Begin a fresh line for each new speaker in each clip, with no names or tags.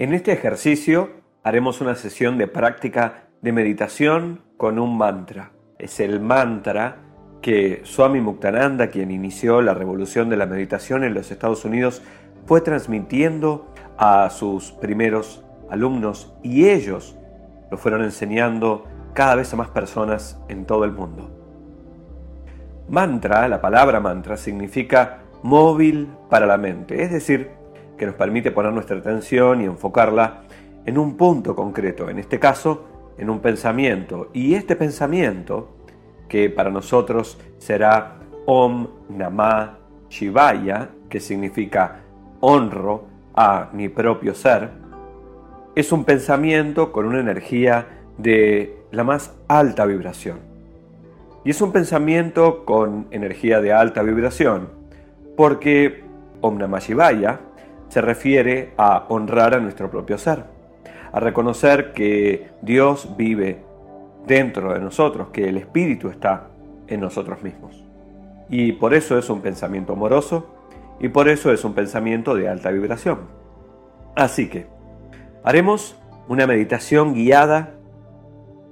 En este ejercicio haremos una sesión de práctica de meditación con un mantra. Es el mantra que Swami Muktananda, quien inició la revolución de la meditación en los Estados Unidos, fue transmitiendo a sus primeros alumnos y ellos lo fueron enseñando cada vez a más personas en todo el mundo. Mantra, la palabra mantra, significa móvil para la mente, es decir, que nos permite poner nuestra atención y enfocarla en un punto concreto, en este caso, en un pensamiento. Y este pensamiento, que para nosotros será Om Namah Shivaya, que significa honro a mi propio ser, es un pensamiento con una energía de la más alta vibración. Y es un pensamiento con energía de alta vibración, porque Om Namah Shivaya se refiere a honrar a nuestro propio ser, a reconocer que Dios vive dentro de nosotros, que el Espíritu está en nosotros mismos. Y por eso es un pensamiento amoroso y por eso es un pensamiento de alta vibración. Así que haremos una meditación guiada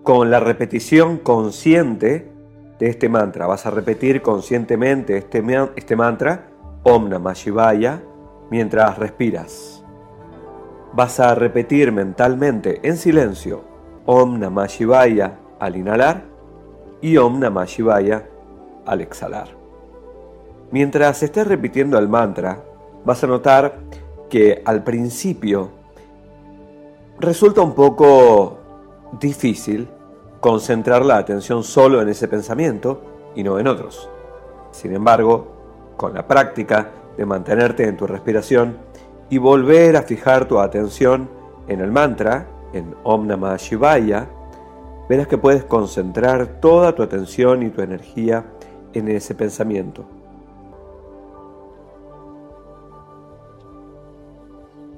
con la repetición consciente de este mantra. Vas a repetir conscientemente este, este mantra, Om Namah Shivaya, mientras respiras. Vas a repetir mentalmente en silencio Om Namah Shivaya al inhalar y Om Namah Shivaya al exhalar. Mientras estés repitiendo el mantra, vas a notar que al principio resulta un poco difícil concentrar la atención solo en ese pensamiento y no en otros. Sin embargo, con la práctica de mantenerte en tu respiración y volver a fijar tu atención en el mantra, en Om Namah Shivaya, verás que puedes concentrar toda tu atención y tu energía en ese pensamiento.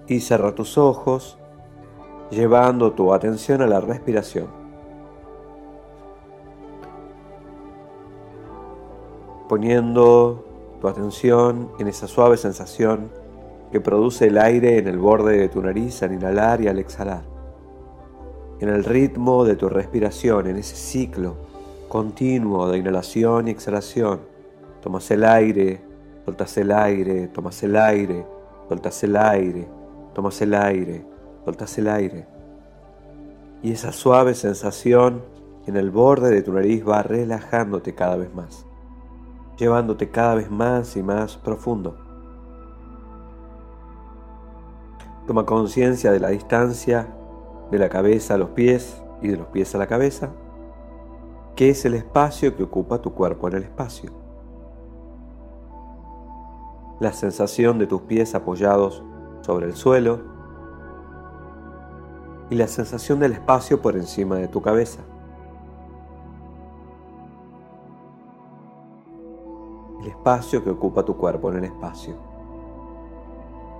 Y cierra tus ojos, llevando tu atención a la respiración. poniendo tu atención en esa suave sensación que produce el aire en el borde de tu nariz al inhalar y al exhalar, en el ritmo de tu respiración, en ese ciclo continuo de inhalación y exhalación. Tomas el aire, soltas el aire, tomas el aire, soltas el aire, tomas el aire, soltas el aire. Y esa suave sensación en el borde de tu nariz va relajándote cada vez más llevándote cada vez más y más profundo. Toma conciencia de la distancia de la cabeza a los pies y de los pies a la cabeza, que es el espacio que ocupa tu cuerpo en el espacio. La sensación de tus pies apoyados sobre el suelo y la sensación del espacio por encima de tu cabeza. Espacio que ocupa tu cuerpo en el espacio.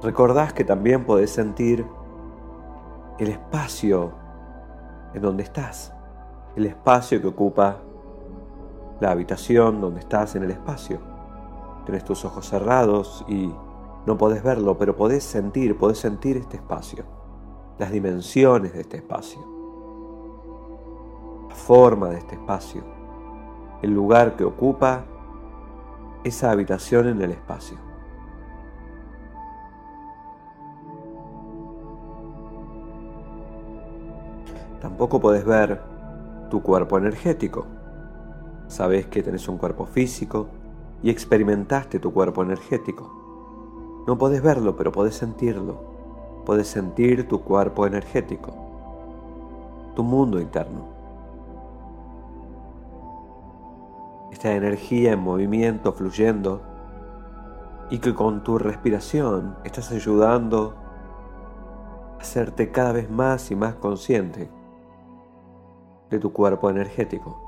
Recordás que también podés sentir el espacio en donde estás, el espacio que ocupa la habitación donde estás en el espacio. Tienes tus ojos cerrados y no podés verlo, pero podés sentir, podés sentir este espacio, las dimensiones de este espacio, la forma de este espacio, el lugar que ocupa esa habitación en el espacio. Tampoco podés ver tu cuerpo energético. Sabes que tenés un cuerpo físico y experimentaste tu cuerpo energético. No podés verlo, pero podés sentirlo. Podés sentir tu cuerpo energético, tu mundo interno. Esta energía en movimiento fluyendo y que con tu respiración estás ayudando a hacerte cada vez más y más consciente de tu cuerpo energético.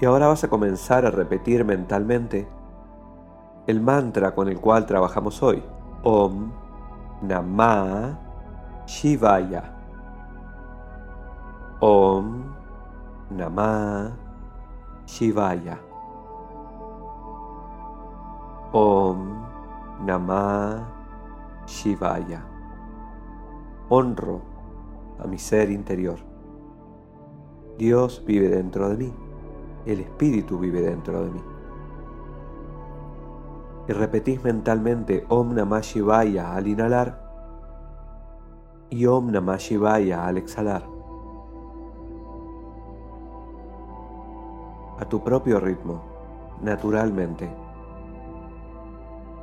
Y ahora vas a comenzar a repetir mentalmente el mantra con el cual trabajamos hoy. Om Namah Shivaya. Om Namah Shivaya. Om Namah Shivaya. Honro a mi ser interior. Dios vive dentro de mí. El Espíritu vive dentro de mí. Y repetís mentalmente Om Namah Shivaya al inhalar y Om Namah Shivaya al exhalar. A tu propio ritmo, naturalmente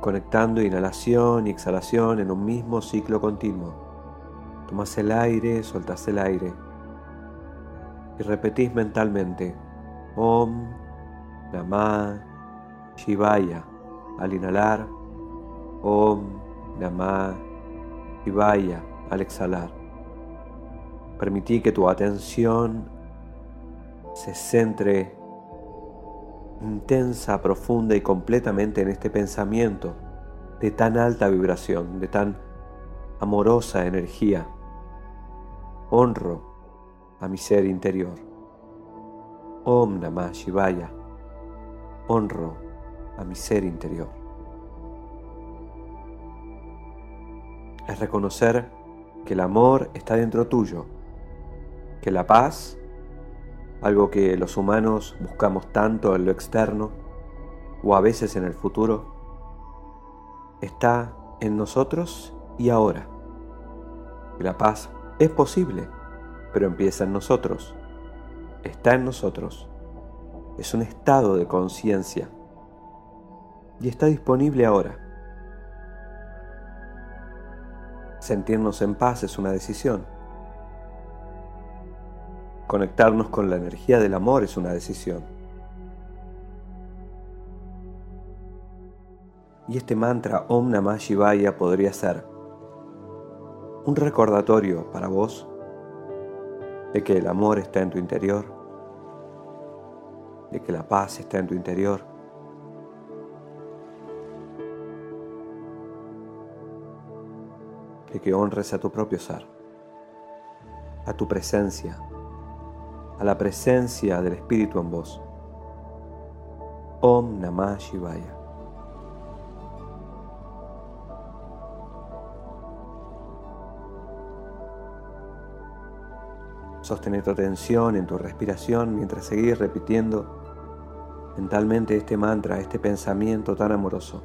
conectando inhalación y exhalación en un mismo ciclo continuo. Tomas el aire, soltas el aire y repetís mentalmente Om Namah Shivaya al inhalar, Om Namah Shivaya al exhalar. Permití que tu atención se centre intensa, profunda y completamente en este pensamiento de tan alta vibración, de tan amorosa energía. Honro a mi ser interior. Om Namah Shivaya. Honro a mi ser interior. Es reconocer que el amor está dentro tuyo, que la paz algo que los humanos buscamos tanto en lo externo o a veces en el futuro, está en nosotros y ahora. La paz es posible, pero empieza en nosotros, está en nosotros, es un estado de conciencia y está disponible ahora. Sentirnos en paz es una decisión. Conectarnos con la energía del amor es una decisión. Y este mantra Om Namah Shivaya podría ser un recordatorio para vos de que el amor está en tu interior, de que la paz está en tu interior. De que honres a tu propio ser, a tu presencia, a la presencia del Espíritu en vos. Om Namah Shivaya. Sostener tu atención en tu respiración mientras seguís repitiendo mentalmente este mantra, este pensamiento tan amoroso.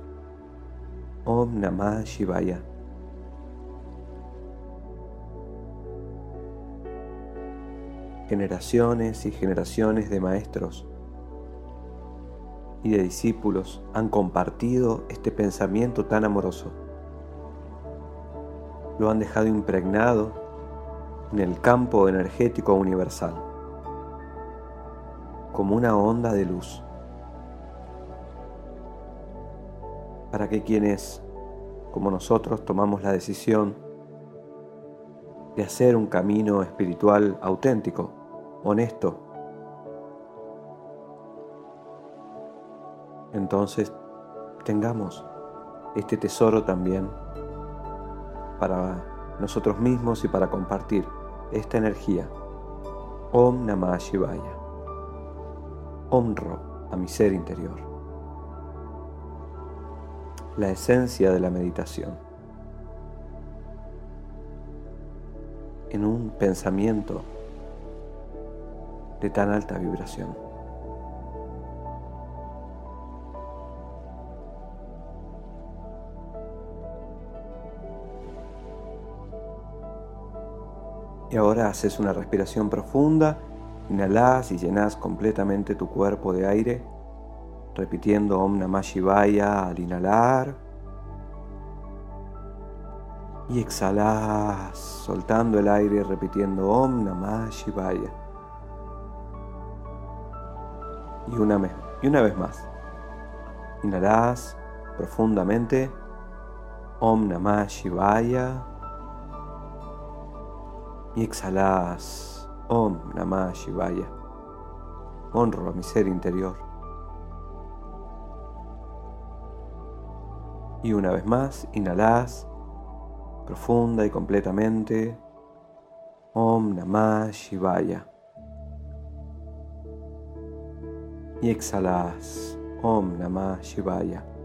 Om Namah Shivaya. Generaciones y generaciones de maestros y de discípulos han compartido este pensamiento tan amoroso. Lo han dejado impregnado en el campo energético universal, como una onda de luz, para que quienes, como nosotros, tomamos la decisión de hacer un camino espiritual auténtico, honesto. Entonces tengamos este tesoro también para nosotros mismos y para compartir esta energía. Om Namah Shivaya. Honro a mi ser interior. La esencia de la meditación. En un pensamiento de tan alta vibración. Y ahora haces una respiración profunda, inhalas y llenas completamente tu cuerpo de aire, repitiendo Om Namah Shivaya al inhalar y exhalas, soltando el aire y repitiendo Om Namah Shivaya. Y una, vez, y una vez más. Inhalas profundamente. Om Namah Shivaya. Y exhalas. Om Namah Shivaya. Honro a mi ser interior. Y una vez más, inhalas profunda y completamente. Om Namah Shivaya. Y exhalas. Om Namah Shivaya.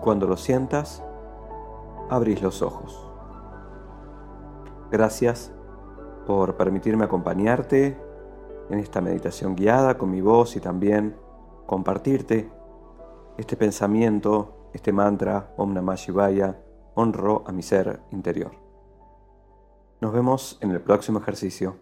cuando lo sientas, abrís los ojos. Gracias por permitirme acompañarte en esta meditación guiada con mi voz y también compartirte este pensamiento, este mantra Om Namah Shivaya, honro a mi ser interior. Nos vemos en el próximo ejercicio.